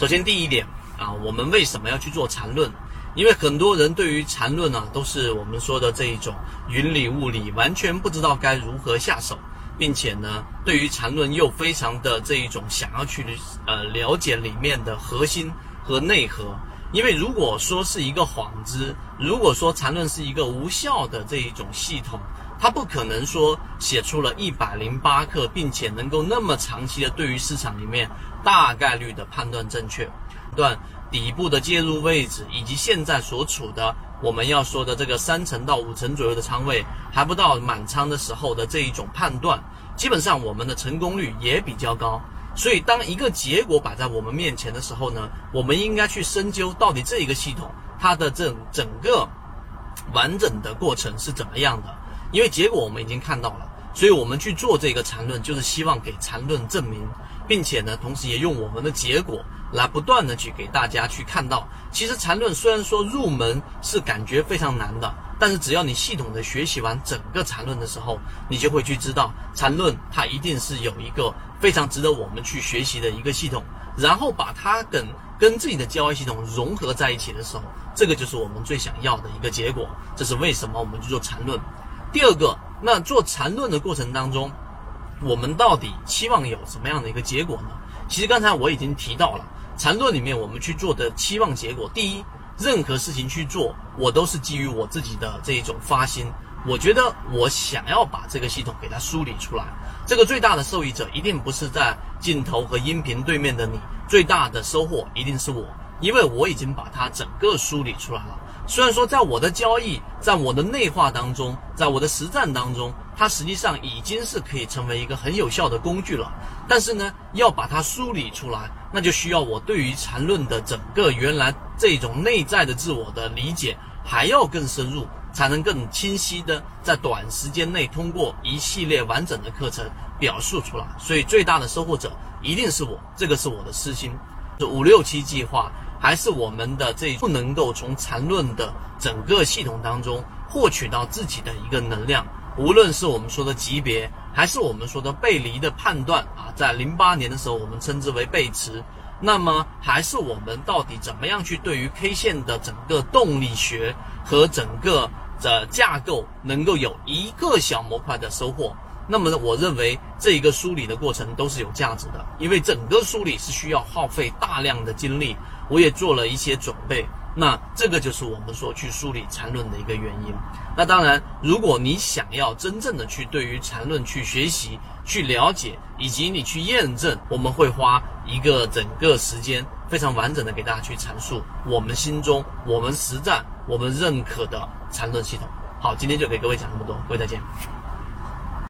首先第一点啊，我们为什么要去做缠论？因为很多人对于缠论呢，都是我们说的这一种云里雾里，完全不知道该如何下手，并且呢，对于缠论又非常的这一种想要去呃了解里面的核心和内核。因为如果说是一个幌子，如果说缠论是一个无效的这一种系统，它不可能说写出了一百零八课，并且能够那么长期的对于市场里面大概率的判断正确，断。底部的介入位置，以及现在所处的我们要说的这个三成到五成左右的仓位，还不到满仓的时候的这一种判断，基本上我们的成功率也比较高。所以，当一个结果摆在我们面前的时候呢，我们应该去深究到底这一个系统它的整整个完整的过程是怎么样的。因为结果我们已经看到了，所以我们去做这个缠论，就是希望给缠论证明，并且呢，同时也用我们的结果。来不断的去给大家去看到，其实缠论虽然说入门是感觉非常难的，但是只要你系统的学习完整个缠论的时候，你就会去知道缠论它一定是有一个非常值得我们去学习的一个系统，然后把它跟跟自己的交易系统融合在一起的时候，这个就是我们最想要的一个结果。这是为什么我们去做缠论。第二个，那做缠论的过程当中，我们到底期望有什么样的一个结果呢？其实刚才我已经提到了。缠论里面，我们去做的期望结果，第一，任何事情去做，我都是基于我自己的这一种发心。我觉得我想要把这个系统给它梳理出来，这个最大的受益者一定不是在镜头和音频对面的你，最大的收获一定是我，因为我已经把它整个梳理出来了。虽然说在我的交易，在我的内化当中，在我的实战当中，它实际上已经是可以成为一个很有效的工具了，但是呢，要把它梳理出来。那就需要我对于缠论的整个原来这种内在的自我的理解还要更深入，才能更清晰的在短时间内通过一系列完整的课程表述出来。所以最大的收获者一定是我，这个是我的私心。是五六七计划，还是我们的这不能够从缠论的整个系统当中获取到自己的一个能量。无论是我们说的级别，还是我们说的背离的判断啊，在零八年的时候，我们称之为背驰。那么，还是我们到底怎么样去对于 K 线的整个动力学和整个的架构，能够有一个小模块的收获？那么，我认为这一个梳理的过程都是有价值的，因为整个梳理是需要耗费大量的精力，我也做了一些准备。那这个就是我们说去梳理缠论的一个原因。那当然，如果你想要真正的去对于缠论去学习、去了解，以及你去验证，我们会花一个整个时间，非常完整的给大家去阐述我们心中、我们实战、我们认可的缠论系统。好，今天就给各位讲这么多，各位再见。